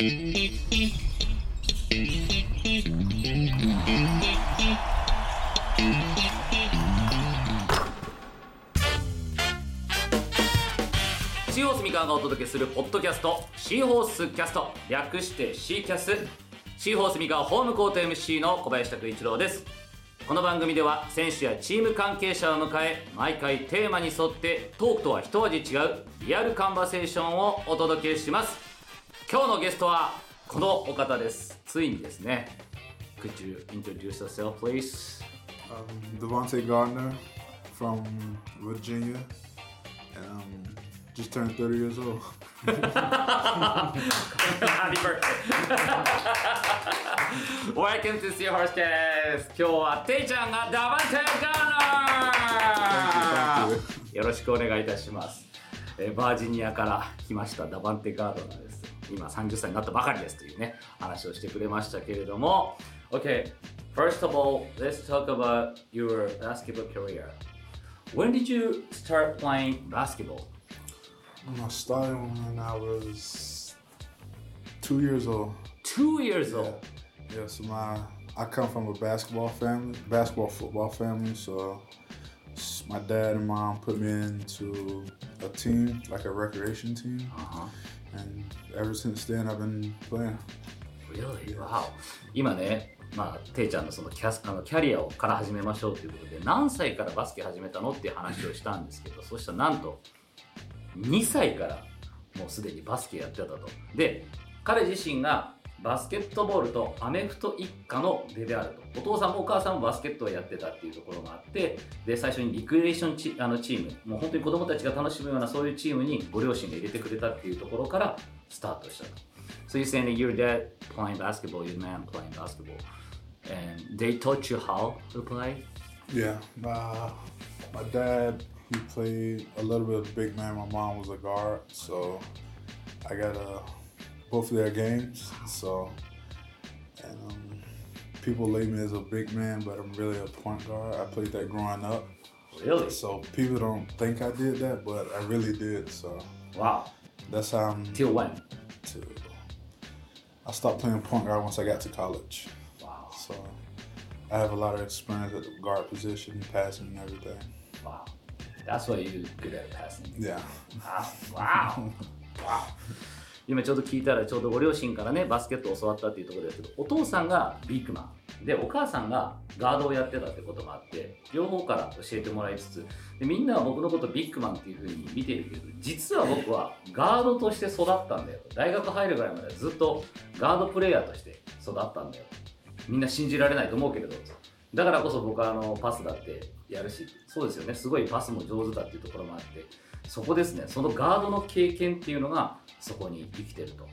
シーホース三河がお届けするポッドキャストシーホースキャスト略してシーキャス。シーホース三河ホームコート MC の小林拓一郎です。この番組では選手やチーム関係者を迎え毎回テーマに沿ってトークとは一味違うリアルカンバセーションをお届けします。今日のゲストはこのお方ですついにですね Could you introduce yourself please? Um, Devontae Gardner from Virginia. And, um, just turned 30 years old. Happy birthday! Welcome to See Horse です今日はていちゃんがダバンテガーナ Thank you, ーよろしくお願いいたします、えーバージニアから来ましたダバンテガードナーです今30歳になったばかりですというね話をしてくれましたけれども OK first of all let's talk about your basketball career When did you start playing basketball? I started when I was two years old. Two years old Yeah, so my I come from a basketball family, basketball football family. So my dad and mom put me into a team, like a recreation team. Uh-huh. And ever since then, I've been playing. Really? Wow. 今ね、まあ、ていちゃんの,そのキ,ャスあのキャリアをから始めましょうということで、何歳からバスケ始めたのっていう話をしたんですけど、そしたらなんと、2歳からもうすでにバスケやってたと。で、彼自身がバスケットボールとアメフト一家の出であると。お父さんもお母さんもバスケットをやってたっていうところがあって、で、最初にリクリエーションチあのチーム、もう本当に子供たちが楽しむようなそういうチームにご両親が入れてくれたっていうところからスタートしたと。So you're saying that your dad playing basketball, your man playing basketball, and they taught you how to play? Yeah, uh, my dad he played a little bit of big man. My mom was a guard, so I got uh, both of their games. So, and um, people label me as a big man, but I'm really a point guard. I played that growing up, Really? so people don't think I did that, but I really did. So Wow. that's how I'm. Till when? To, I stopped playing point guard once I got to college. Wow. So I have a lot of experience at the guard position, passing and everything. Wow. That's why you're good at passing. Yeah. あ wow. wow. 今ちょうど聞いたらちょうどご両親からねバスケットを教わったっていうところですけどお父さんがビッグマン。でお母さんがガードをやってたってこともあって両方から教えてもらいつつでみんなは僕のことビッグマンっていうふうに見てるけど実は僕はガードとして育ったんだよ。大学入るぐらいまではずっとガードプレイヤーとして育ったんだよ。みんな信じられないと思うけれど。だからこそ僕はあのパスだってやるしそうですよね。すごいパスも上手だっていうところもあって。そこですねそのガードの経験っていうのがそこに生きてると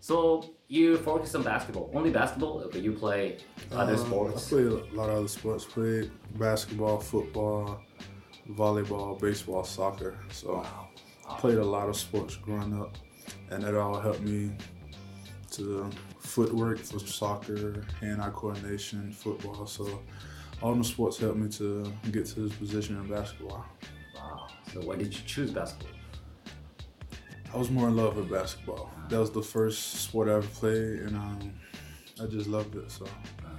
So you focus on basketball only basketball okay, you play other Um, sports I played a lot of other sports. Played basketball, football, volleyball, baseball, soccer. So I played a lot of sports growing up, and it all helped me to footwork for soccer, hand-eye coordination, football. So all the sports helped me to get to this position in basketball. wow. So why did you choose basketball I was more in love with basketball. That was the first sport I ever played, and um, I just loved it. So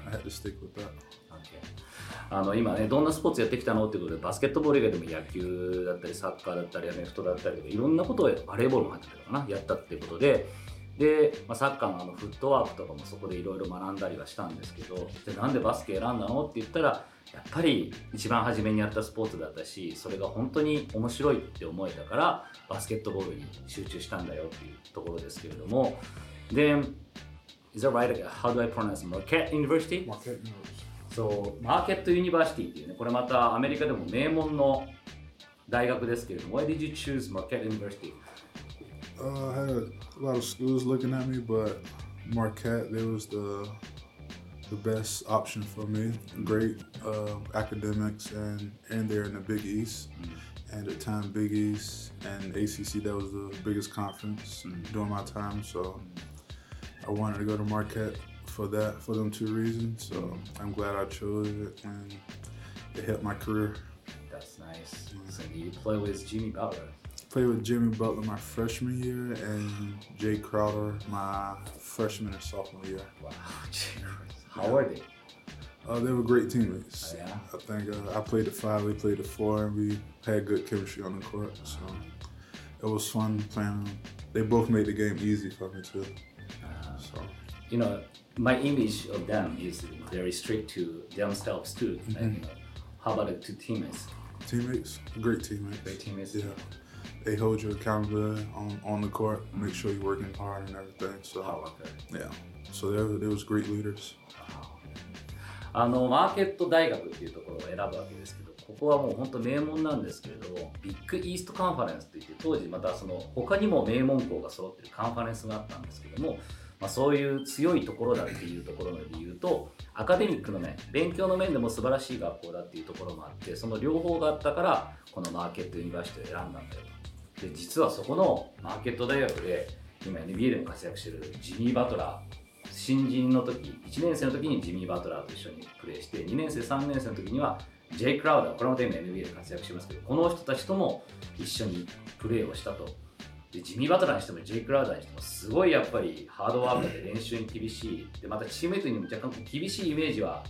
I had to stick with that. あの今ねどんなスポーツやってきたのってことでバスケットボール以外でも野球だったりサッカーだったりアメフトだったりとかいろんなことをバレーボールも入ってたのかなやったってことでで、まあ、サッカーのあのフットワークとかもそこでいろいろ学んだりはしたんですけどでなんでバスケ選んだの？って言ったらやっぱり一番初めにやったスポーツだったしそれが本当に面白いって思えたからバスケットボールに集中したんだよっていうところですけれどもで Is that right? How do I pronounce Marquette University? Marquette University. そう、マーケットユニバーシティっていうね、これまたアメリカでも名門の大学ですけれども、Why did you choose Marquette University? Uh, I had a lot of schools looking at me, but Marquette, they was the the best option for me. Great uh, academics, and and they're in the Big East. And at the time, Big East and ACC, that was the biggest conference during my time. So I wanted to go to Marquette for that, for them two reasons. So I'm glad I chose it, and it helped my career. That's nice. So you play with Jimmy Butler. Played with Jimmy Butler my freshman year and Jay Crowder my freshman and sophomore year. Wow, Jay How are they? Uh, they were great teammates. Oh, yeah? I think uh, I played the five, they played the four, and we had good chemistry on the court. So it was fun playing. They both made the game easy for me too. So You know, my image of them is very strict to themselves too. And, you know, how about the two teammates? teammates, great teammates. Great teammates. Yeah, they hold you accountable on, on the court, make sure you're working hard and everything. So Hard worker. yeah, so they were, they was great leaders. あのマーケット大学っていうところを選ぶわけですけどここはもう本当名門なんですけれどビッグイーストカンファレンスといって当時またその他にも名門校が揃ってるカンファレンスがあったんですけども、まあ、そういう強いところだっていうところの理由とアカデミックの面勉強の面でも素晴らしい学校だっていうところもあってその両方があったからこのマーケットユニバーシティを選んだんだよとで実はそこのマーケット大学で今 NBA でも活躍してるジミー・バトラー新人の時1年生の時にジミー・バトラーと一緒にプレーして2年生3年生の時にはジェイ・クラウダーこれも今 NBA で活躍してますけどこの人たちとも一緒にプレーをしたと。でジミー・バトラーにしてもジェイ・クラウダーにしてもすごいやっぱりハードワークで練習に厳しい。でまたチームメイトにも若干厳しいイメージは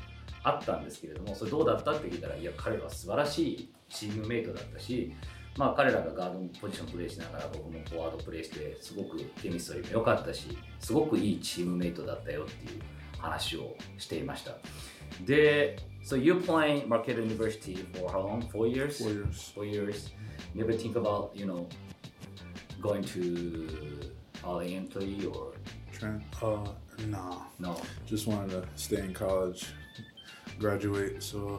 あったんですけれどもそれどうだったって聞いたらいや彼は素晴らしいチームメイトだったしまあ彼らがガードポジションプレーしながら僕もフォワードプレーしてすごくケミストリーも良かったしすごくいいチームメイトだったよっていう話をしていましたで So you playing Marquette University for how long? Four years? Four years. Four years. Never think about, you know, going to entry or Trent, uh, nah, no? just wanted to stay in college, graduate. So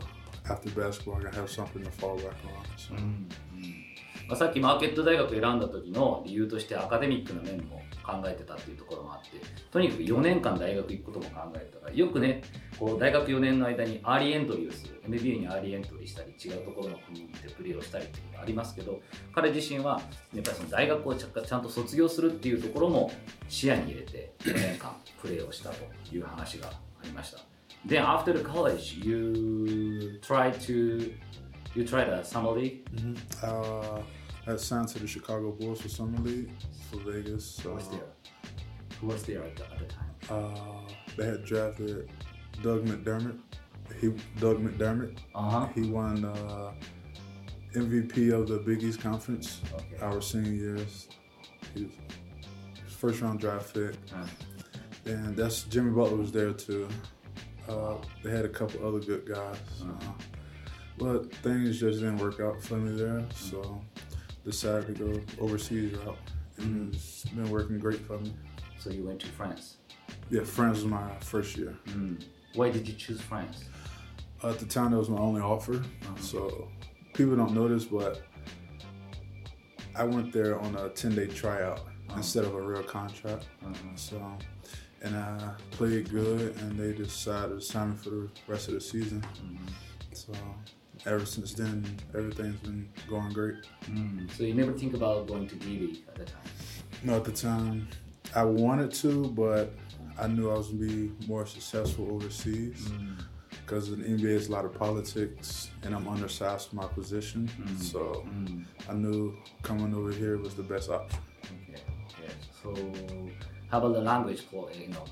after basketball, I have something to fall back on. So. まあ、さっきマーケット大学選んだ時の理由としてアカデミックな面も考えてたっていうところもあってとにかく4年間大学行くことも考えたからよくねこう大学4年の間にアーリーエントリーをする。NBA にアーリーエントリーしたり違うところの国でプレーをしたりっていうのがありますけど彼自身はやっぱりその大学をちゃんと卒業するっていうところも視野に入れて4年間プレーをしたという話がありました。Then after college you tried to you tried a summer league hmm Uh, I signed to the Chicago Bulls for summer league for Vegas. Who was Uh, there? Who was there at the, at the time? Uh, they had drafted Doug McDermott. He Doug McDermott. Uh-huh. He won uh, MVP of the Big East Conference Okay. our senior years. He was first round draft pick, Uh, and that's Jimmy Butler was there too. Uh, they had a couple other good guys, uh, but things just didn't work out for me there. So decided to go overseas route, and mm-hmm. it's been working great for me. so you went to France. Yeah, France was my first year. Mm-hmm. Why did you choose France? Uh, at the time, that was my only offer. Uh-huh. So people don't know this, but I went there on a 10 day tryout uh-huh. instead of a real contract. Uh-huh. So, and I played good, and they decided to sign me for the rest of the season. Mm-hmm. So, ever since then, everything's been going great. Mm, so you never think about going to D League at the time. No, at the time, I wanted to, but I knew I was gonna be more successful overseas mm. because in the NBA is a lot of politics, and I'm undersized for my position. Mm. So I knew coming over here was the best option. Okay. okay. So how about the language for you know?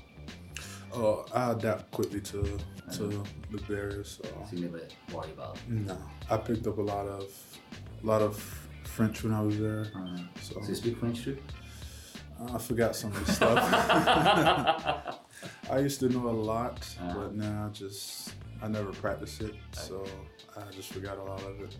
Oh, I adapt quickly to to uh-huh. the barriers. So So you never worry about. no, I picked up a lot of a lot of French when I was there. Uh-huh. So So you speak French too? Uh, I forgot some of the stuff. I used to know a lot, but uh-huh. now I just I never practice it, so I just forgot a lot of it.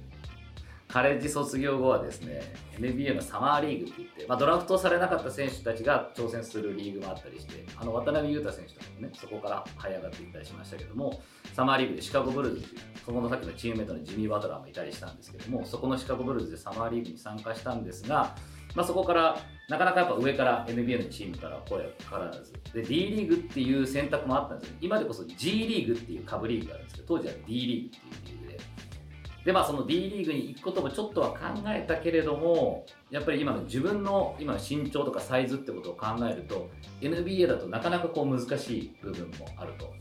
カレッジ卒業後はですね NBA のサマーリーグって言って、まあ、ドラフトされなかった選手たちが挑戦するリーグもあったりしてあの渡辺裕太選手とかもねそこから這い上がっていったりしましたけどもサマーリーグでシカゴブルーズっていうそこのさっきのチームメイトのジミー・バトラーもいたりしたんですけどもそこのシカゴブルーズでサマーリーグに参加したんですが、まあ、そこからなかなかやっぱ上から NBA のチームから声がかからず。で D リーグっていう選択もあったんですよ。今でこそ G リーグっていう下部リーグがあるんですけど当時は D リーグっていうリーグでまあその D リーグに行くこともちょっとは考えたけれどもやっぱり今の自分の今の身長とかサイズってことを考えると NBA だとなかなかこう難しい部分もあると。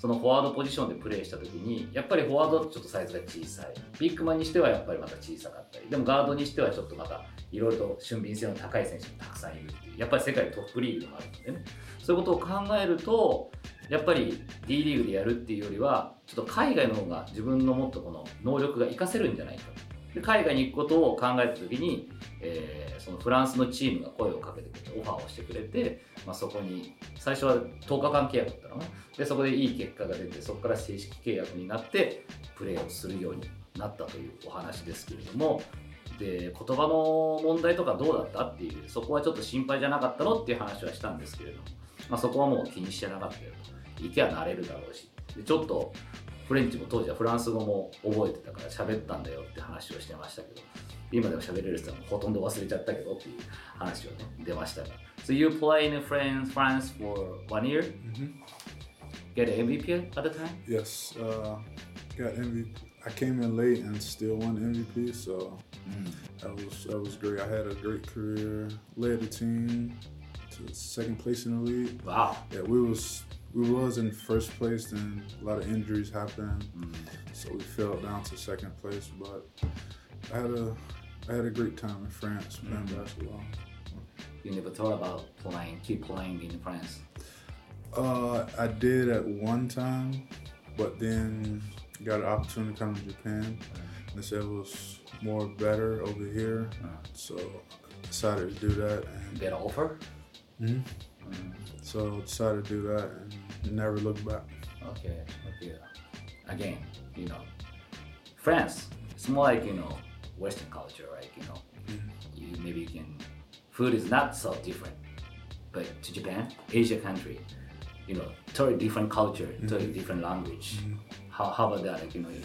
そのフォワードポジションでプレーした時にやっぱりフォワードってちょっとサイズが小さい。ビッグマンにしてはやっぱりまた小さかったり。でもガードにしてはちょっとまたいろいろと俊敏性の高い選手もたくさんいるっていうやっぱり世界トップリーグでもあるのでね。そういうことを考えるとやっぱり D リーグでやるっていうよりはちょっと海外の方が自分のもっとこの能力が活かせるんじゃないかで海外に行くことを考えた時に、えーそのフランスのチームが声をかけてくれてオファーをしてくれて、まあ、そこに最初は10日間契約だったのかなでそこでいい結果が出てそこから正式契約になってプレーをするようになったというお話ですけれども。で言葉の問題とかどうだったっていうそこはちょっと心配じゃなかったのっていう話はしたんですけれども、まあ、そこはもう気にしてなかったよと。行けばなれるだろうしでちょっとフレンチも当時はフランス語も覚えてたから喋ったんだよって話をしてましたけど今でも喋れる人はほとんど忘れちゃったけどっていう話をね出ましたが So you play in France, France for one year? hmm Get MVP at the time? Yes, uh, got MVP. I came in late and still won MVP, so that was that was great. I had a great career. Led the team to second place in the league. Wow. Yeah, we was we was in first place. Then a lot of injuries happened, so we fell down to second place. But I had a I had a great time in France playing basketball. You never thought about playing, keep playing in France? Uh, I did at one time, but then got an opportunity to come to Japan. They said it was more better over here, so I decided to do that. And Get an offer? Mhm. So decided to do that and never look back. Okay, okay. Again, you know, France, it's more like, you know, Western culture, right? You know, you, maybe you can, food is not so different. But to Japan, Asia country, you know, totally different culture, totally different language. How, how about that? Like, you know, you-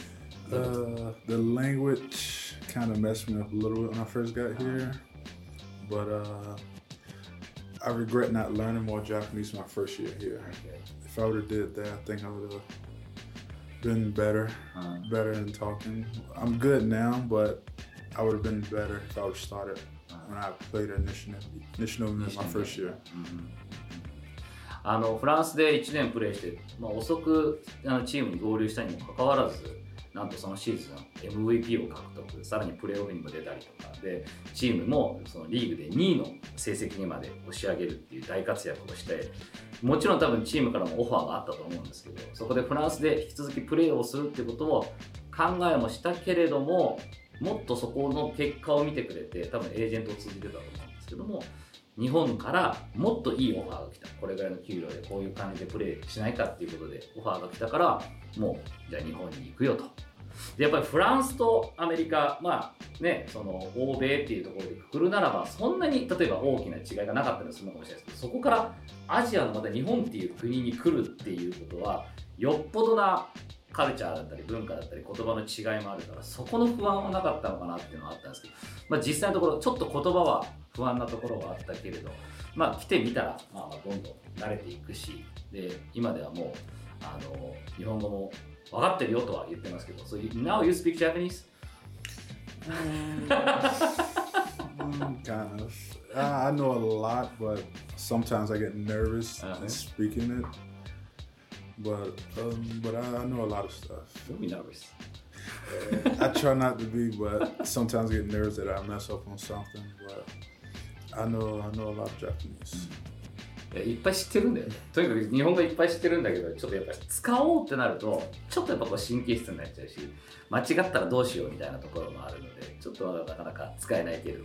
Uh, the language kind of messed me up a little bit when I first got here, but uh, I regret not learning more Japanese my first year here. okay. If I would have did that, I think I would have been better, Uh, better in talking. I'm good now, but I would have been better if I would have started when I played at Nishino, Nishino my first year. あのフランスで1年プレーして、まあ、遅くあのチームに合流したにもかかわらず なんとそのシーズン MVP を獲得さらにプレーオフにも出たりとかでチームもそのリーグで2位の成績にまで押し上げるっていう大活躍をしてもちろん多分チームからもオファーがあったと思うんですけどそこでフランスで引き続きプレーをするってことを考えもしたけれどももっとそこの結果を見てくれて多分エージェントを通じてたと思うんですけども日本からもっといいオファーが来た。これぐらいの給料でこういう感じでプレーしないかっていうことでオファーが来たからもうじゃあ日本に行くよと。でやっぱりフランスとアメリカまあねその欧米っていうところでくくるならばそんなに例えば大きな違いがなかったりするのかもしれないですけどそこからアジアのまた日本っていう国に来るっていうことはよっぽどなカルチャーだったり文化だったり言葉の違いもあるからそこの不安はなかったのかなっていうのはあったんですけど、まあ、実際のところちょっと言葉は不安なところはあったけれどまあ来てみたら、まあ、まあどんどん慣れていくしで今ではもうあの日本語も分かってるよとは言ってますけど、so you, now you speak Japanese? Mm, kind of. I, know a lot, but sometimes I get nervous Uh-huh. speaking it. But um, but I, I know a lot of stuff. Don't be nervous. I try not to be, but sometimes I get nervous that I mess up on something. But I know I know a lot of Japanese. いやいっぱい知ってるんだよね。とにかく日本語いっぱい知ってるんだけど、ちょっとやっぱ使おうってなると、ちょっとやっぱこう神経質になっちゃうし、間違ったらどうしようみたいなところもあるので、ちょっとなかなか使えないけど、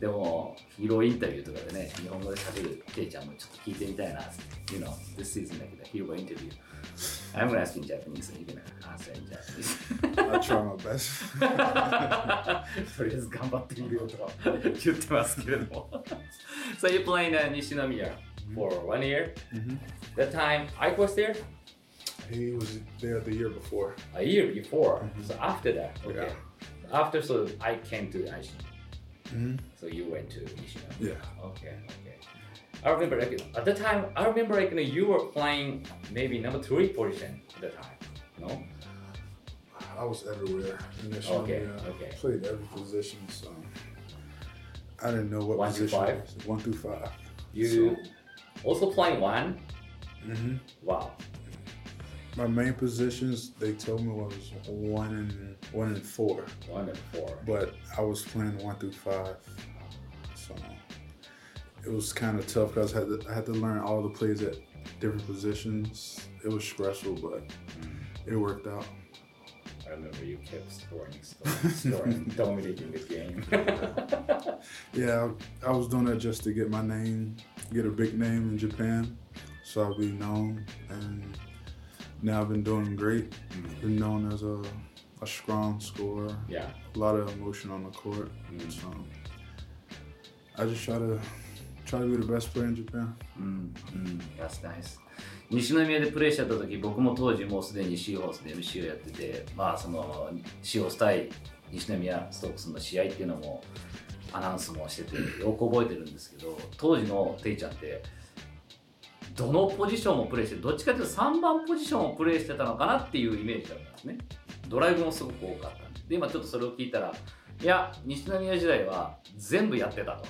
でも、ヒーローインタビューとかでね、日本語で喋るケイちゃんもちょっと聞いてみたいな。っていうのは this is like the hero interview. I'm gonna ask in Japanese and you're gonna answer in Japanese. I try my best. とりあえず頑張ってみるよと言ってますけれども。so you playing uh, Nishinomiya for one year? Mhm. That time Ike was there? He was there the year before. A year before. Mhm. So after that, okay. Yeah. After so I came to Aishin. hmm So you went to Nishinomiya. Yeah. Okay, okay. I remember like at the time I remember like you, know, you were playing maybe number three position at the time. No? I was everywhere. Initially, Okay, yeah. okay. Played every position, so I didn't know what One through position. five? it was. One through five. You also playing one? hmm Wow. my main positions they told me was one and one and four, One and four. but I was playing one through five, so it was kind of tough because I had to I had to learn all the plays at different positions. It was stressful, but it worked out. I remember you kept scoring, scoring, scoring, dominating the game. Yeah, I, I was doing that just to get my name, get a big name in Japan, so I'll be known. And now I've been doing great. Mm-hmm. Been known as a, a strong scorer, yeah. a lot of emotion on the court. Mm-hmm. So I just try to try to be the best player in Japan. うんうん、That's nice. 西宮でプレーしてた時僕も当時もうすでにシーホースで MC をやっててまあそのシーホース対西宮ストークスの試合っていうのもアナウンスもしててよく覚えてるんですけど当時のテイちゃんってどのポジションもプレーしてどっちかというと3番ポジションをプレーしてたのかなっていうイメージだったんですねドライブもすごく多かったんでで今ちょっとそれを聞いたらいや西宮時代は全部やってたと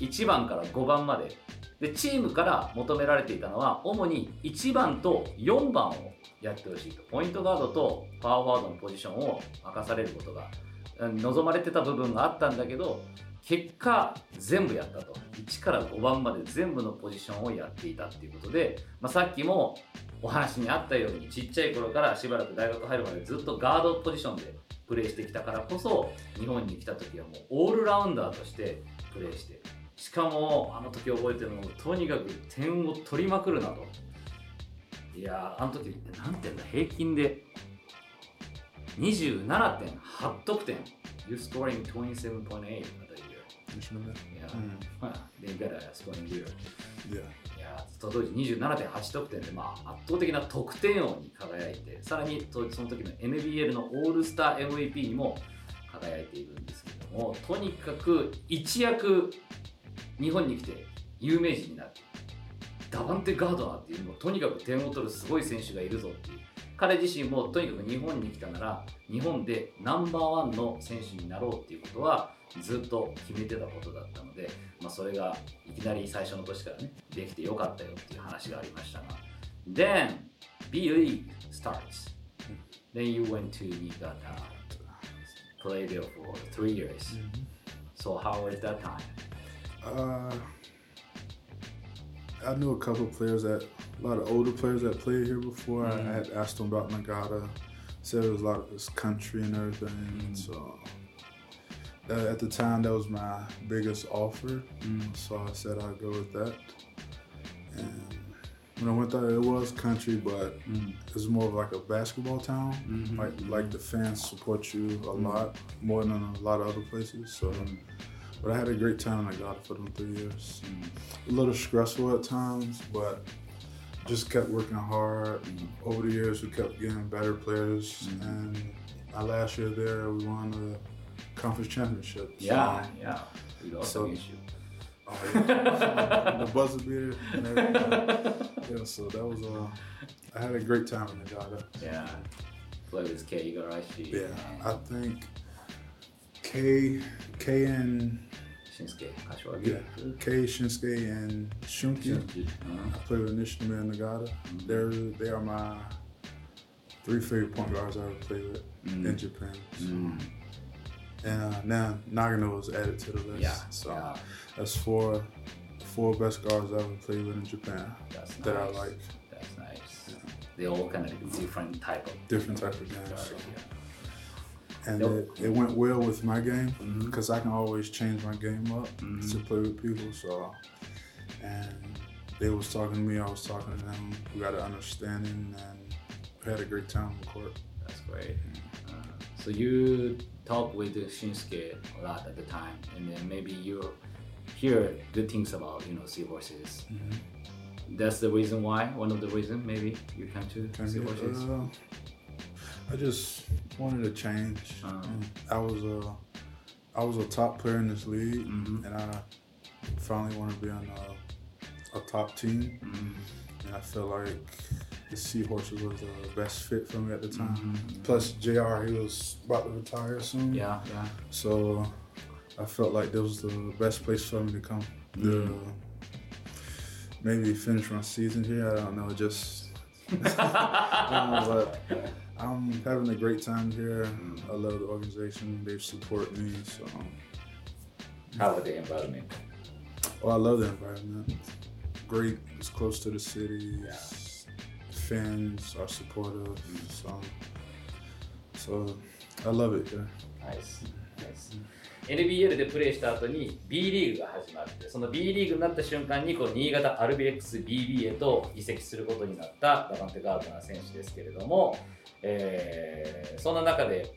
1番から5番まで。でチームから求められていたのは主に1番と4番をやってほしいと。ポイントガードとパワーフォワードのポジションを任されることが望まれてた部分があったんだけど結果全部やったと。1から5番まで全部のポジションをやっていたっていうことで、まあ、さっきもお話にあったようにちっちゃい頃からしばらく大学入るまでずっとガードポジションでプレーしてきたからこそ日本に来た時はもうオールラウンダーとしてプレーしてしかもあの時覚えてるのもとにかく点を取りまくるなと。いやーあの時何点だ平均で。27.8得点。You scoring 27.8 for the year. Yeah, Mm. they better scoring year Yeah. いや。時27.8得点で、まあ、圧倒的な得点王に輝いてさらにその時の NBL のオールスター MVP にも輝いているんですけどもとにかく一躍日本に来て有名人になってダバンテ・ガードナーっていうもうとにかく点を取るすごい選手がいるぞっていう。彼自身もとにかく日本に来たなら日本でナンバーワンの選手になろうっていうことはずっと決めてたことだったので、まあ、それがいきなり最初の年からねできてよかったよっていう話がありましたが。Then B League starts. Then you went to Niigata play there for three years. So how was that time? Uh, I knew a couple of players that a lot of older players that played here before. I Mhm. had asked them about Nagata. Said it was a lot of this country and everything. Mhm. So that, at the time, that was my biggest offer. Mm-hmm. So I said I'd go with that. And when I went there, it was country, but mm-hmm. it was more of like a basketball town. Mm-hmm. Like like the fans support you a lot more than a lot of other places. So, but I had a great time. I got it for them three years. A little stressful at times, but just kept working hard. Over the years, we kept getting better players, and my last year there, we won the conference championship. So- Yeah, yeah. We lost So- against you. Oh, yeah. the buzzer beater and everything. Yeah, so that was uh, I had a great time in Nagata. Yeah. Play with Kei Igarashi. Yeah, I think K, K and Shinsuke Kashiwagi. yeah, K Shinsuke and Shunki. Uh-huh. I play with Nishima and Nagata. They're they are my three favorite point guards I ever played with in Japan. So- Mm. And uh, now Nagano was added to the list. Yeah, So yeah. that's four four best guards I ever played with in Japan That's that I like. That's nice. They all kind of different type of Different type of guard, So. yeah. And Yep. it, it went well with my game because I can always change my game up Mhm. to play with people. So, and they was talking to me, I was talking to them. We got an understanding and we had a great time on the court. That's great. Uh, so you talk with Shinsuke a lot at the time, and then maybe you hear good things about you know seahorses. That's the reason why. One of the reason maybe you come to seahorses. uh, I just wanted to change. Uh-huh. I was a, I was a top player in this league, Mhm. and I finally want to be on a, a top team. Mhm. And I feel like the Seahorses was the best fit for me at the time. Mhm. Plus, JR, he was about to retire soon. Yeah, yeah. So I felt like this was the best place for me to come. The, Mm. maybe finish my season here. I don't know. Just but I'm having a great time here. I love the organization. They support me. So, How about the environment? oh, I love the environment. Great. It's close to the city. Yeah. Fans are supportive. So, so I love it。ナイス NBL でプレーした後に B リーグが始まってその B リーグになった瞬間にこう新潟アルビレックス BB へと移籍することになったダバンテ・ガードナー選手ですけれども、えーそんな中で、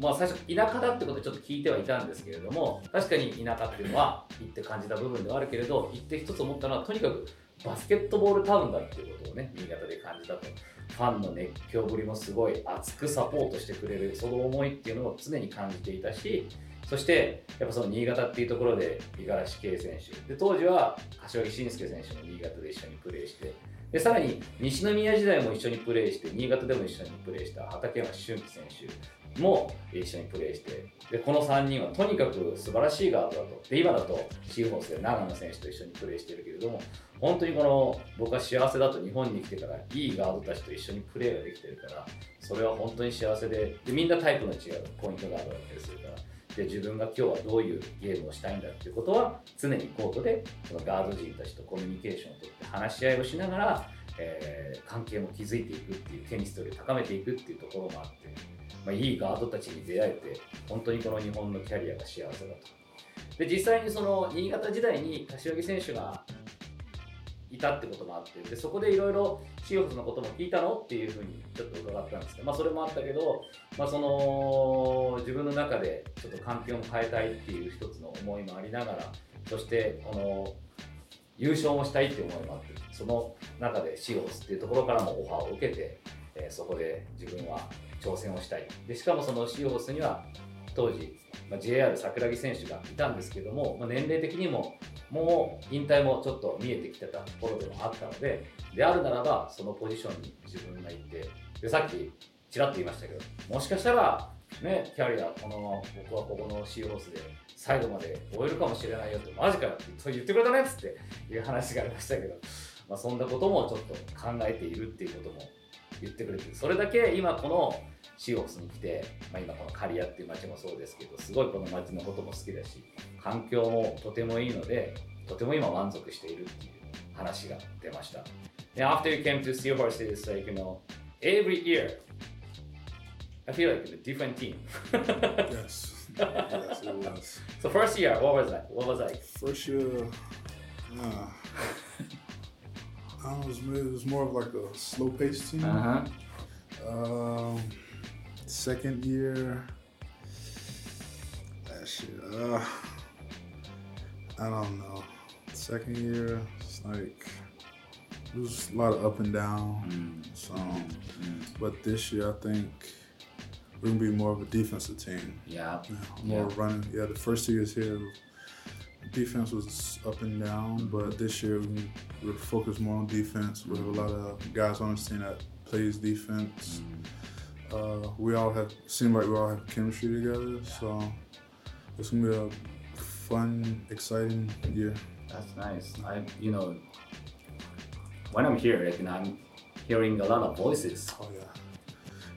まあ、最初田舎だってことをちょっと聞いてはいたんですけれども確かに田舎っていうのは行って感じた部分ではあるけれど行って一つ思ったのはとにかくバスケットボールタウンだっていうことをね新潟で感じたと。ファンの熱狂ぶりもすごい熱くサポートしてくれるその思いっていうのを常に感じていたしそしてやっぱその新潟っていうところで五十嵐圭選手。で当時は柏木慎介選手も新潟で一緒にプレーしてでさらに西宮時代も一緒にプレーして新潟でも一緒にプレーした畠山俊樹選手も一緒にプレーしてでこの3人はとにかく素晴らしいガードだと。で今だとシーホースで長野選手と一緒にプレーしてるけれども本当にこの僕は幸せだと日本に来てからいいガードたちと一緒にプレーができてるからそれは本当に幸せででみんなタイプの違うポイントガードだったりするからで自分が今日はどういうゲームをしたいんだっていうことは常にコートでそのガード陣たちとコミュニケーションをとって話し合いをしながら、えー関係も築いていくっていうテニストリーを高めていくっていうところもあって、まあ、いいガードたちに出会えて本当にこの日本のキャリアが幸せだと。で実際にその新潟時代に柏木選手がいたってこともあってでそこでいろいろシーホーズのことも聞いたのっていうふうにちょっと伺ったんですけど、まあ、それもあったけど、まあ、その自分の中でちょっと環境も変えたいっていう一つの思いもありながらそしてこの優勝もしたいっていう思いもあってその中でシーホースっていうところからもオファーを受けて、えーそこで自分は挑戦をしたい。でしかもそのシーホースには当時、まあ、JR 桜木選手がいたんですけども、まあ、年齢的にももう引退もちょっと見えてきてたところでもあったのでであるならばそのポジションに自分がいてでさっきちらっと言いましたけどもしかしたらねキャリアこのまま僕はここのシーホースで最後まで終えるかもしれないよってマジかよって言ってくれたねっつっていう話がありましたけど、まあ、そんなこともちょっと考えているっていうことも言ってくれてそれだけ今このシーホースに来て、まあ、今この刈谷っていう街もそうですけどすごいこの街のことも好きだし環境もとてもいいのでとても今満足しているっていう話が出ました。で After you came to Seahorse, it's like, you know, every year, I feel like a different team. Yes. yes, it was. so first year, what was that? What was like? First year, uh, I don't know, it was, it was more of like a slow paced team. Uh-huh. Um, second year, that shit. Uh, I don't know. Second year, it's like it was a lot of up and down. Mm. So, mm. but this year, I think we're gonna be more of a defensive team. Yeah. Yeah, more Yeah. running. Yeah, the first two years here, defense was up and down, but this year we we're focused more on defense. We have a lot of guys on the team that plays defense. Mm. Uh, we all have seem like we all have chemistry together, so it's gonna be a fun, exciting year. That's nice. I, you know, when I'm here, like, you know, I'm hearing a lot of voices. Oh yeah,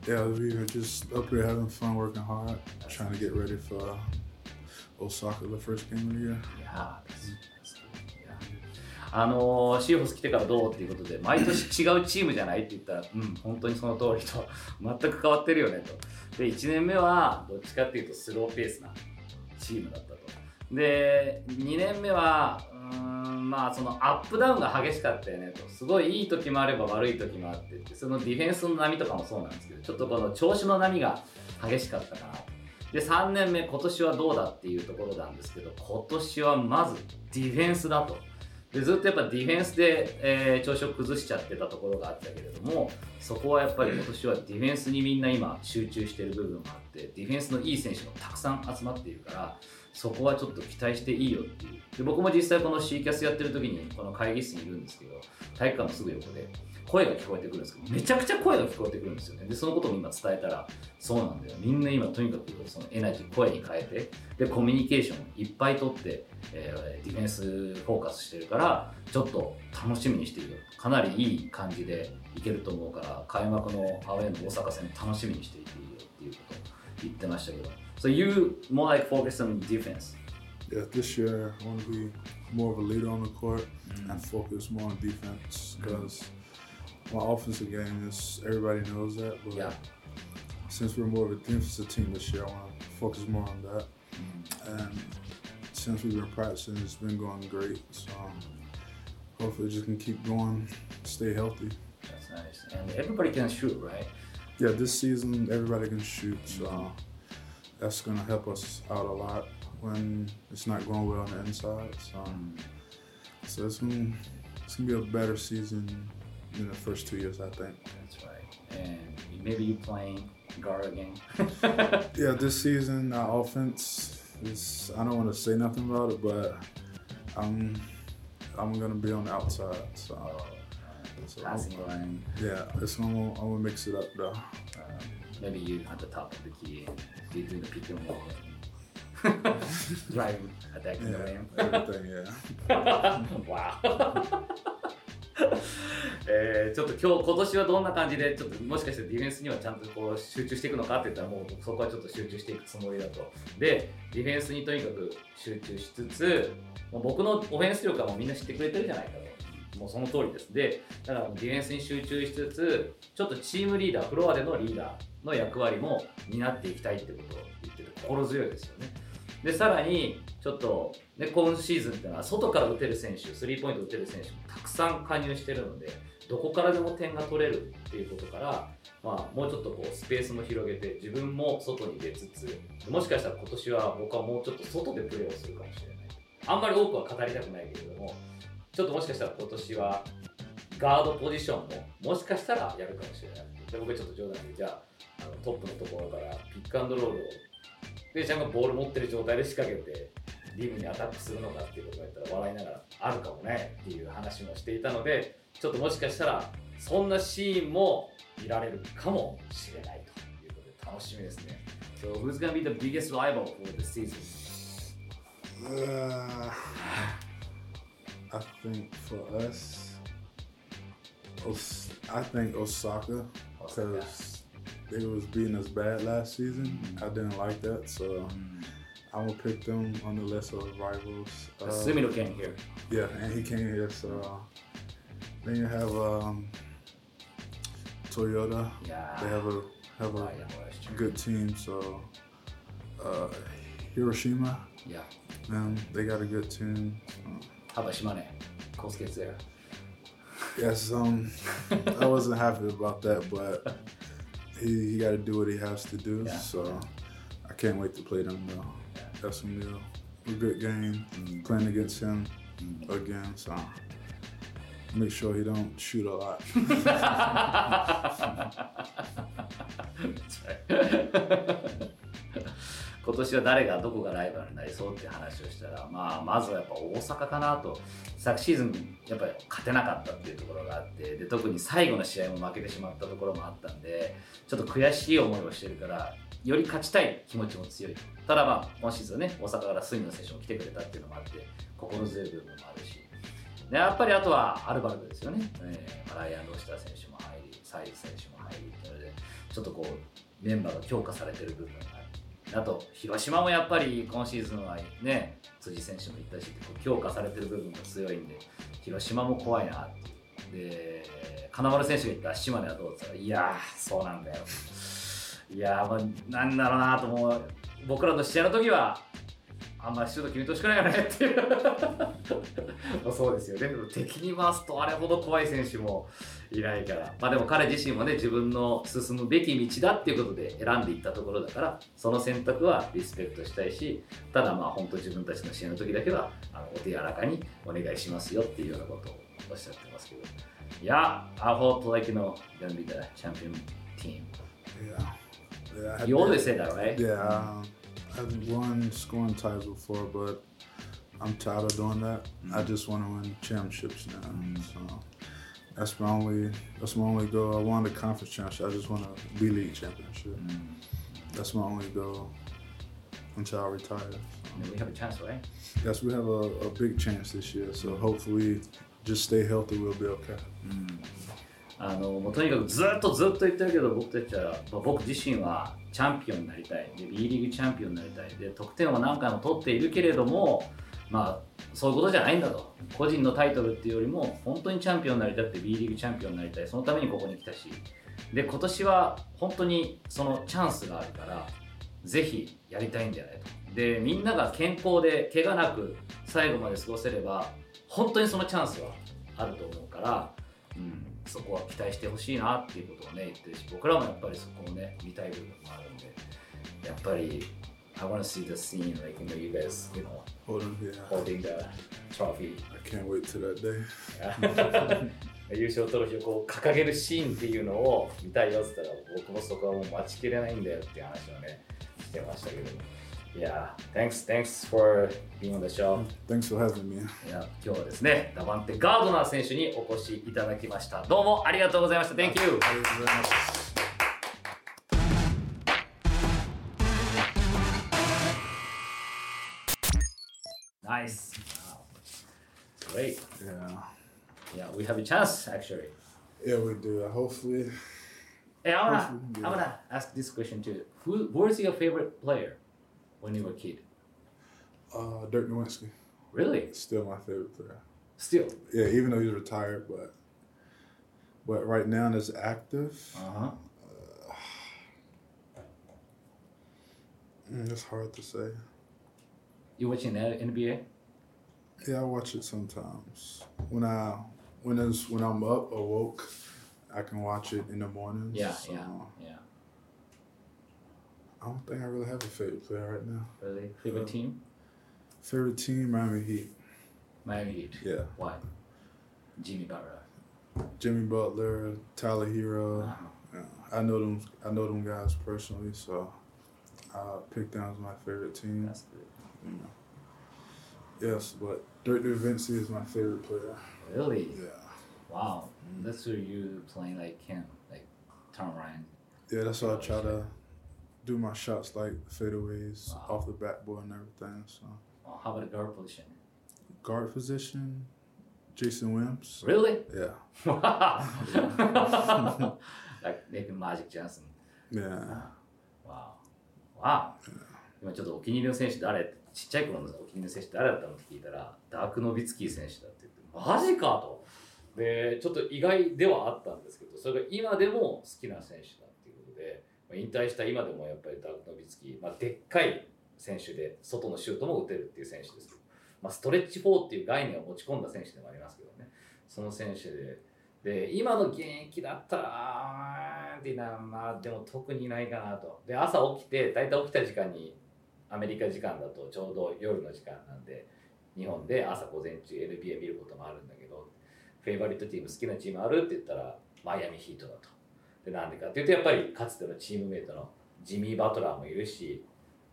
yeah. We are just up here having fun, working hard, trying to get ready for Osaka, the first game of the year. Yeah, that's, that's. あのーシーホース来てからどうっていうことで毎年違うチームじゃないって言ったらうん本当にその通りと全く変わってるよねとで1年目はどっちかっていうとスローペースなチームだったとで2年目はうんまあそのアップダウンが激しかったよねと。すごいいい時もあれば悪い時もあってって。そのディフェンスの波とかもそうなんですけどちょっとこの調子の波が激しかったかなとで3年目今年はどうだっていうところなんですけど今年はまずディフェンスだと。でずっとやっぱディフェンスで、えー調子を崩しちゃってたところがあったけれどもそこはやっぱり今年はディフェンスにみんな今集中してる部分もあってディフェンスのいい選手もたくさん集まっているからそこはちょっと期待していいよっていう。で僕も実際この C キャスやってる時にこの会議室にいるんですけど体育館のすぐ横で声が聞こえてくるんですけどめちゃくちゃ声が聞こえてくるんですよね。でそのことも今伝えたらそうなんだよ。みんな今とにかくそのエナジー声に変えてでコミュニケーションいっぱい取って、えーディフェンスフォーカスしてるからちょっと楽しみにしているよ。かなりいい感じでいけると思うから開幕のアウェーの大阪戦楽しみにしていていいよっていうことを言ってましたけど。So you more like focus on defense Yeah, this year I want to be more of a leader on the court mm. and focus more on defense because my offensive game is everybody knows that, but Yeah. since we're more of a defensive team this year, I want to focus more on that. Mm. And since we've been practicing, it's been going great. So um, hopefully, just can keep going, stay healthy. That's nice and everybody can shoot right Yeah, this season everybody can shoot, so mm. That's gonna help us out a lot when it's not going well on the inside. So, so it's gonna it's gonna be a better season than the first two years, I think. That's right and maybe you playing guard again Yeah, this season our offense is I don't want to say nothing about it, but I'm I'm gonna be on the outside. So, so passing line yeah, it's gonna I'm gonna mix it up though. uh, maybe you at the top of the key you do the pick and roll driving attacking the Yeah, rim everything. Yeah. わあえーちょっと今日今年はどん。な感じでちょっともしかしてディフェンスにはちゃん。とこう集中していくのかって言ったらもうそこはちょっと集中していくつもりだとでディフェンスにとにかく集中しつつもう僕のオフェンス力はもうみん。な知ってくれてるじゃないかともうその通りです。でだからディフェンスに集中しつつちょっとチームリーダーフロアでのリーダーの役割も担っていきたいってことを言ってて心強いですよね。でさらにちょっと、ね、今シーズンっていうのは外から打てる選手スリーポイント打てる選手もたくさん加入してるのでどこからでも点が取れるっていうことから、まあ、もうちょっとこうスペースも広げて自分も外に出つつもしかしたら今年は僕はもうちょっと外でプレーをするかもしれない。あんまり多くは語りたくないけれどもちょっともしかしたら今年はガードポジションももしかしたらやるかもしれないで僕はちょっと冗談でじゃああのトップのところからピックアンドロールをでちゃんがボール持ってる状態で仕掛けてリムにアタックするのかっていうことをやったら笑いながらあるかもねっていう話もしていたのでちょっともしかしたらそんなシーンも見られるかもしれないということで楽しみですね。So who's gonna be the biggest rival for the season? Uh, I think for us, I think Osaka because they was beating us bad last season. I didn't like that, so I'm gonna pick them on the list of rivals. Uh, Sumino came here. yeah, and he came here, so then you have um, Toyota. Yeah. They have a have a good team, so uh, Hiroshima. Yeah. Um, they got a good team. Uh, How about Shimane? Kosuke's there. yes, um, I wasn't happy about that, but he, he got to do what he has to do. Yeah. So I can't wait to play them though. Yeah. That's gonna be a, a good game. Mm. Playing against him again, so make sure he don't shoot a lot. That's right. 今年は誰がどこがライバルになりそうって話をしたら、まあ、まずはやっぱ大阪かなと。昨シーズンやっぱり勝てなかったっていうところがあってで特に最後の試合も負けてしまったところもあったんでちょっと悔しい思いをしてるからより勝ちたい気持ちも強い。ただまあ今シーズンね大阪から杉野選手も来てくれたっていうのもあって心強い部分もあるし。でやっぱりあとはアルバルクですよね、えー、ライアン・ロシター選手も入りサイズ選手も入りっていうのでちょっとこうメンバーが強化されてる部分あと広島もやっぱり今シーズンはね辻選手も言ったし強化されてる部分が強いんで広島も怖いなって。で金丸選手が言った島根はどうですかいやそうなんだよ。いやーまあなんだろうなと思う。僕らの試合の時はあんまりシュート決めてほしくないよねっていう。まあそうですよね。でも敵に回すとあれほど怖い選手もいないから。まあでも彼自身もね自分の進むべき道だっていうことで選んでいったところだからその選択はリスペクトしたいしただまあ本当自分たちの試合の時だけはあのお手柔らかにお願いしますよっていうようなことをおっしゃってますけど。いや I hope like you know gonna be the champion team Yeah. Yeah. I you always say that right? Yeah, um, I've won scoring titles before, but I'm tired of doing that. I just want to win championships now. So that's my only that's my only goal. I won the conference championship. I just want a B League championship. That's my only goal until I retire. So. And we have a chance, right? Yes, we have a, a big chance this year. So hopefully, just stay healthy. We'll be okay. あのもうとにかくずっとずっと言ってるけど僕たちは、まあ僕自身はチャンピオンになりたいで B リーグチャンピオンになりたいで得点は何回も取っているけれども まあそういうことじゃないんだと。個人のタイトルっていうよりも本当にチャンピオンになりたくて B リーグチャンピオンになりたい。そのためにここに来たし。で今年は本当にそのチャンスがあるからぜひやりたいんじゃないと。でみんなが健康で怪我なく最後まで過ごせれば本当にそのチャンスはあると思うから、うん、そこは期待してほしいなっていうことをね言ってるし僕らもやっぱりそこをね見たい部分もあるんでやっぱり I want to see the scene like you know you guys you know Hold on, yeah. holding the trophy I can't wait till that day. 優勝トロフィーをこう掲げるシーンっていうのを見たいよって言ったら僕もそこはもう待ちきれないんだよっていう話をねしてましたけどいや thanks thanks for being on the show Thanks for having me. いや今日はですねダバンテガードナー選手にお越しいただきましたどうもありがとうございました Thank you ありがとうございます。Nice Great Yeah. Yeah we have a chance actually Yeah, we do. Hopefully, Hey, I wanna, Hopefully, I wanna ask this question too. Who, who was your favorite player when you were a kid? uh, Dirk Nowitzki Really? still my favorite player. Still? Yeah, even though he's retired, but but right now is active. Uh huh. Mm, it's hard to say. You watching NBA? Yeah, I watch it sometimes. When I when it's when I'm up awoke, I can watch it in the mornings. Yeah, so yeah, yeah. I don't think I really have a favorite player right now. Really? Favorite uh, team? Favorite team, Miami Heat. Miami Heat. Yeah, Why? Jimmy Butler. Jimmy Butler, Tyler Hero. Yeah, I know them. I know them guys personally, so I picked them as my favorite team. That's good. You know. Yes, but Dirk Nowitzki is my favorite player. Really? Yeah, Wow. That's who you playing like him, like Tom Ryan. yeah. That's why I try to do my shots like fadeaways Wow. off the backboard and everything. So Oh, how about the guard position? guard position, Jason Williams. Really? Yeah, Wow. like maybe Magic Johnson. yeah. わあ。わあ。今ちょっとお気に入りの選手誰 ちっちゃい頃のお気に入りの選手誰だったのって聞いたら、ダーク・ノビツキー選手だって言って、マジかと。で、ちょっと意外ではあったんですけど、それが今でも好きな選手だっていうことで、引退した今でもやっぱりダーク・ノビツキー、まあ、でっかい選手で、外のシュートも打てるっていう選手です、まあ、ストレッチ4っていう概念を持ち込んだ選手でもありますけどね、その選手で、で今の現役だったらあーっていうのはまあでも特にないかなと。で朝起きて大体起きた時間にアメリカ時間だとちょうど夜の時間なんで日本で朝午前中 NBA 見ることもあるんだけどフェイバリットチーム好きなチームあるって言ったらマイアミヒートだと。でなんでかっていうとやっぱりかつてのチームメイトのジミー・バトラーもいるし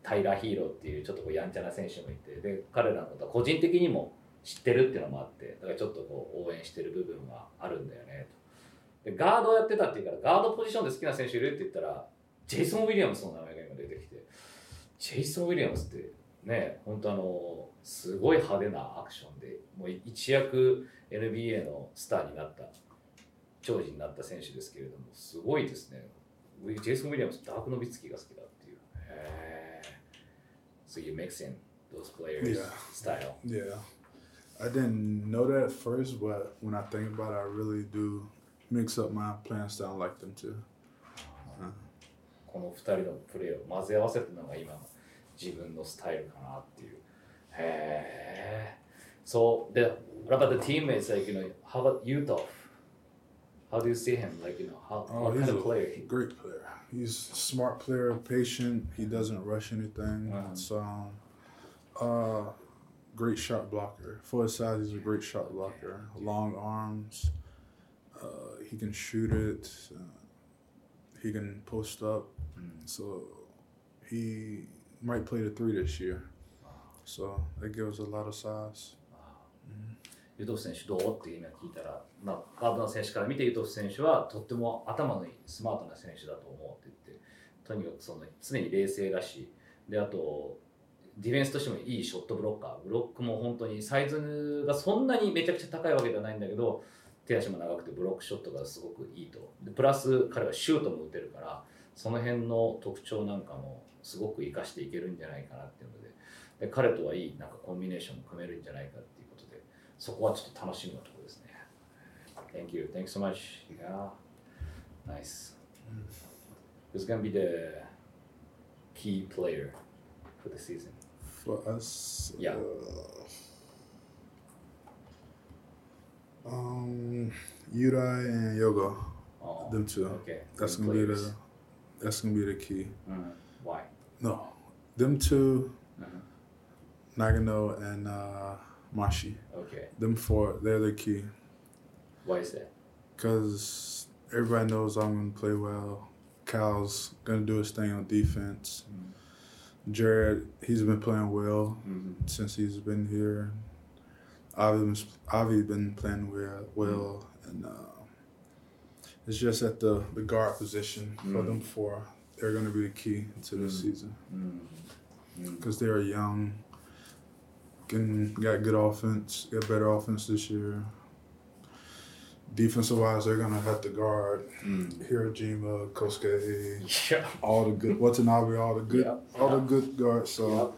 タイラー・ヒーローっていうちょっとこうやんちゃな選手もいてで彼らのことは個人的にも知ってるっていうのもあってだからちょっとこう応援してる部分はあるんだよねと。でガードをやってたっていうからガードポジションで好きな選手いるって言ったらジェイソン・ウィリアムスの名前が今出てきてジェイソン・ウィリアムスってね本当あのすごい派手なアクションでもう一躍 NBA のスターになった長寿になった選手ですけれどもすごいですねジェイソン・ウィリアムスダーク・ノビツキーが好きだっていうへー So you mix in those players Yeah. style Yeah. I didn't know that at first, but when I think about it, I really do mix up my playing style like them too. この2人のプレーを混ぜ合わせたのが今の自分のスタイルかなっていう。へえ。So, the, what about the teammates? Like, you know, how about Utah? How do you see him? Like, you know, how, Oh, what he's kind a of player? he- great player. He's a smart player, patient. He doesn't rush anything. Wow. So, uh, great shot blocker. For his size, he's a great shot blocker. Long arms. Uh, he can shoot it. Uh, he can post up. So he might play the three this year. So that gives a lot of size. ユトフ選手どうって今聞いたら、まあ、ガードナー選手から見てユトフ選手はとっても頭のいいスマートな選手だと思うって言ってとにかくその常に冷静だしであとディフェンスとしてもいいショットブロッカーブロックも本当にサイズがそんなにめちゃくちゃ高いわけではないんだけど手足も長くてブロックショットがすごくいいとでプラス彼はシュートも打てるからその辺の特徴なんかもすごく生かしていけるんじゃないかなっていうのでで彼とはいいなんかコンビネーションも組めるんじゃないかっていうことでそこはちょっと楽しみなところですね。Thank you. Thanks so much. Yeah. Nice. Who's going to be the key player for the season? For us, Yeah. uh, um, Udai and Yoga, Oh, them two. okay. That's Good gonna be the that's gonna be the key. Mhm. Why? No, them two, Mhm. Nagano and uh, Mashi. Okay. Them four, they're the key. Why is that? Cause everybody knows I'm gonna play well. Cal's gonna do his thing on defense. Jared, he's been playing well Mhm. since he's been here. Avi's Avi been playing well, well, and uh, it's just at the the guard position for Mm. them four. They're gonna be the key to this Mm. season Mm. Mm. because they're young. Can got good offense, got better offense this year. Defensive wise, they're gonna have to guard Mm. Hirojima, Kosuke, Yeah. all the good Watanabe, all the good, Yeah. all the good guards. So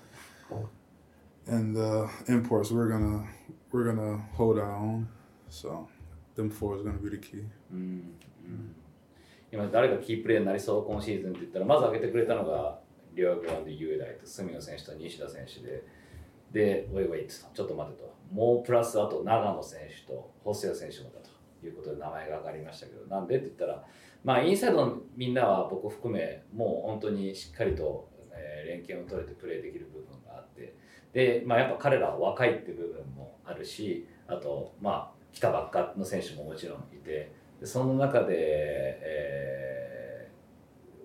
and the imports, we're gonna we're gonna hold our own. So them four is gonna be the key. う今誰がキープレーになりそう今シーズンって言ったらまず挙げてくれたのがリオグランド雄大と隅野選手と西田選手ででウェイウェイとちょっと待てともうプラスあと長野選手と細谷選手もだということで名前が上がりましたけどなんでって言ったらまあインサイドのみんなは僕含めもう本当にしっかりと、えー連携を取れてプレーできる部分があってで、まあ、やっぱ彼らは若いっていう部分もあるしあとまあ来たばっかの選手ももちろんいてでその中で、えー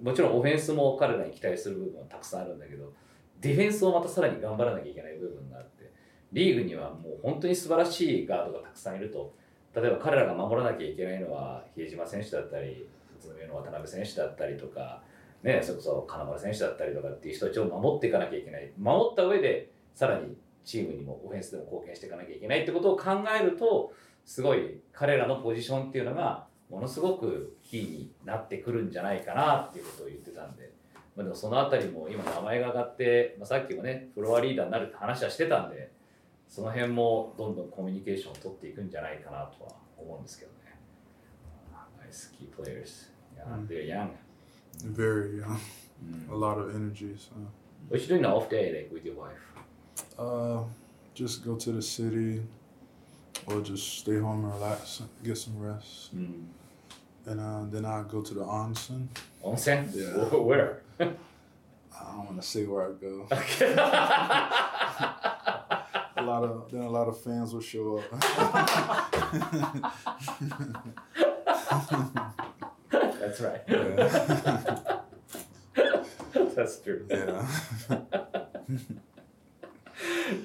もちろんオフェンスも彼らに期待する部分はたくさんあるんだけどディフェンスをまたさらに頑張らなきゃいけない部分があってリーグにはもう本当に素晴らしいガードがたくさんいると。例えば彼らが守らなきゃいけないのは比江島選手だったり宇都宮の渡辺選手だったりとか、ね、それこそ金丸選手だったりとかっていう人たちを守っていかなきゃいけない。守った上でさらにチームにもオフェンスでも貢献していかなきゃいけないってことを考えるとすごい彼らのポジションっていうのがものすごくキーになってくるんじゃないかなっていうことを言ってたんで、まあ、でもそのあたりも今名前が上がって、まあ、さっきもねフロアリーダーになるって話はしてたんでその辺もどんどんコミュニケーションを取っていくんじゃないかなとは思うんですけどね。Nice key players. Yeah, Mm. they're young. Very young, Mm. a lot of energy. So. What you doing on off day like with your wife? Uh, just go to the city, or just stay home and relax, get some rest, Mm. and uh, then I go to the onsen. Onsen? Yeah. Wh- Where? I don't want to say where I go. Okay. a lot of then a lot of fans will show up. That's right. yeah. That's true. yeah.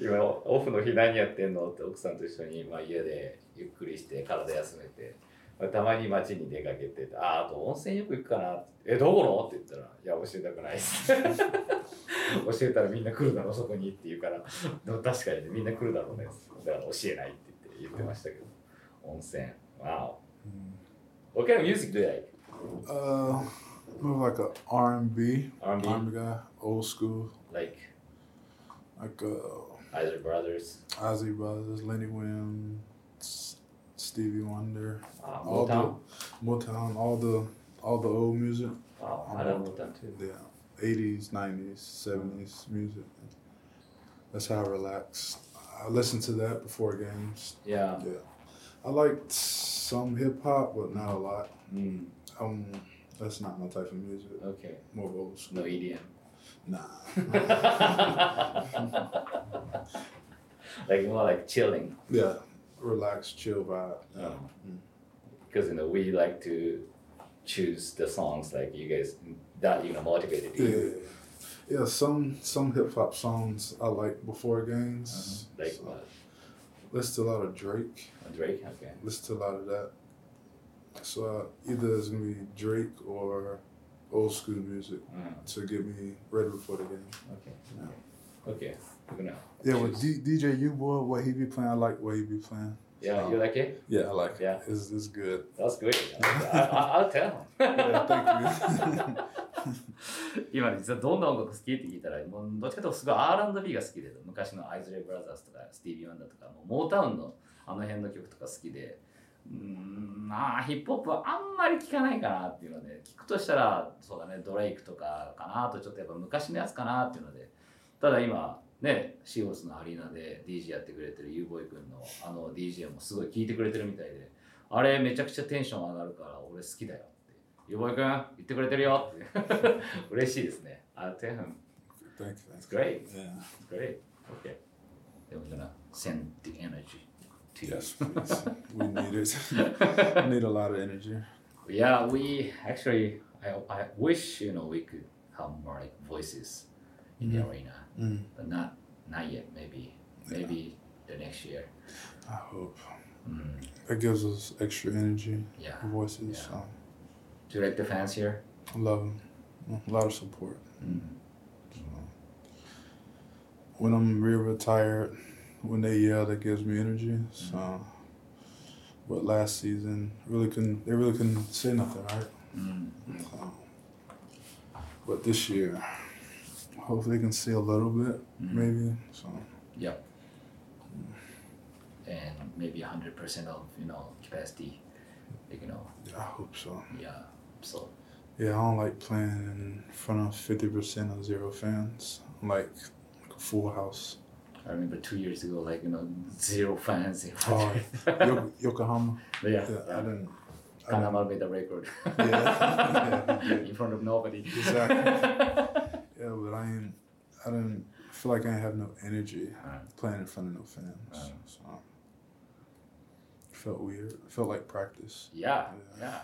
今オフの日何やってんのって奥さんと一緒に、まあ、家でゆっくりして体休めて、まあたまに街に出かけてああと温泉よく行くかなってえどこの？って言ったらいや教えたくないです。教えたらみんな来るだろそこにって言うからでも確かにねみんな来るだろうね。だから教えないって言って言ってましたけど。温泉。Wow What kind of music do you like? Uh, more like a R&B, R&B? R&B guy, old school, Like? Like uh, Isaac Brothers? Ozzy Brothers, Lenny Williams, Stevie Wonder, Uh, all Motown? the Motown, all the all the old music. Wow, I love Motown too. Yeah, eighties, nineties, seventies music. That's how I relax. I listen to that before games. Yeah. Yeah, I like some hip hop, but not a lot. Mm, Um, that's not my type of music. okay. More old school. No EDM. Nah. like more like chilling. yeah, relax, chill vibe. Um, because you know we like to choose the songs like you guys that you know motivated Yeah, you. Yeah, yeah. some some hip hop songs I like before games. Mm-hmm. Like So, what? listen to a lot of Drake. Drake? Okay. Listen to a lot of that. So uh, either it's gonna be Drake or old school music Mm, to get me ready before the game. okay. Okay. We're gonna Yeah, with choose. D- DJ U boy, what he be playing, I like what he be playing. Yeah, you like it? Yeah, I like Yeah. it. It's, it's good. That's great. I, I, I'll tell him. Yeah, thank you. 今実はどんな音楽好きって聞いたらもうどっちかというとすごい R&B が好きで昔のアイズレイ・ブラザーズとかスティービー・ワンダーとかもうモータウンのあの辺の曲とか好きで うーんまあヒップホップはあんまり聞かないかなっていうので聞くとしたらそうだねドレイクとかかなあとちょっとやっぱ昔のやつかなっていうのでただ今ねシーオスのアリーナで DJ やってくれてるユーボーイ君のあの DJ もすごい聞いてくれてるみたいであれめちゃくちゃテンション上がるから俺好きだよってユーボーイ君言ってくれてるよ。っ て嬉しいですね。I'll tell him Thank you. It's great. Yeah. It's great. Okay. then we're gonna send the energy Yes, please. we need it. we need a lot of energy. Yeah, we actually, I, I wish you know we could have more like voices in the arena, Mm. but not not yet. Maybe maybe the next year. I hope. Mm, It gives us extra energy, yeah. voices. Yeah. So Do you like the fans here? I love them. A lot of support. Mm. So when I'm real retired, when they yell, that gives me energy. So, but last season, really couldn't. They really couldn't say nothing, right? Mm. So, but this year, hopefully, they can see a little bit, Mm. maybe. So Yep. And maybe hundred percent of you know capacity, like, you know, I hope so. yeah. So Yeah, I don't like playing in front of fifty percent of zero fans. I like, like a full house. I remember two years ago, like you know, zero fans. in Oh, Yo- Yokohama. yeah, Yeah, I yeah. didn't. I Kanama made the record. Yeah. in front of nobody. Exactly. Yeah, but I ain't. I didn't feel like I have no energy Uh. playing in front of no fans. Uh. So it felt weird. It felt like practice. yeah, yeah.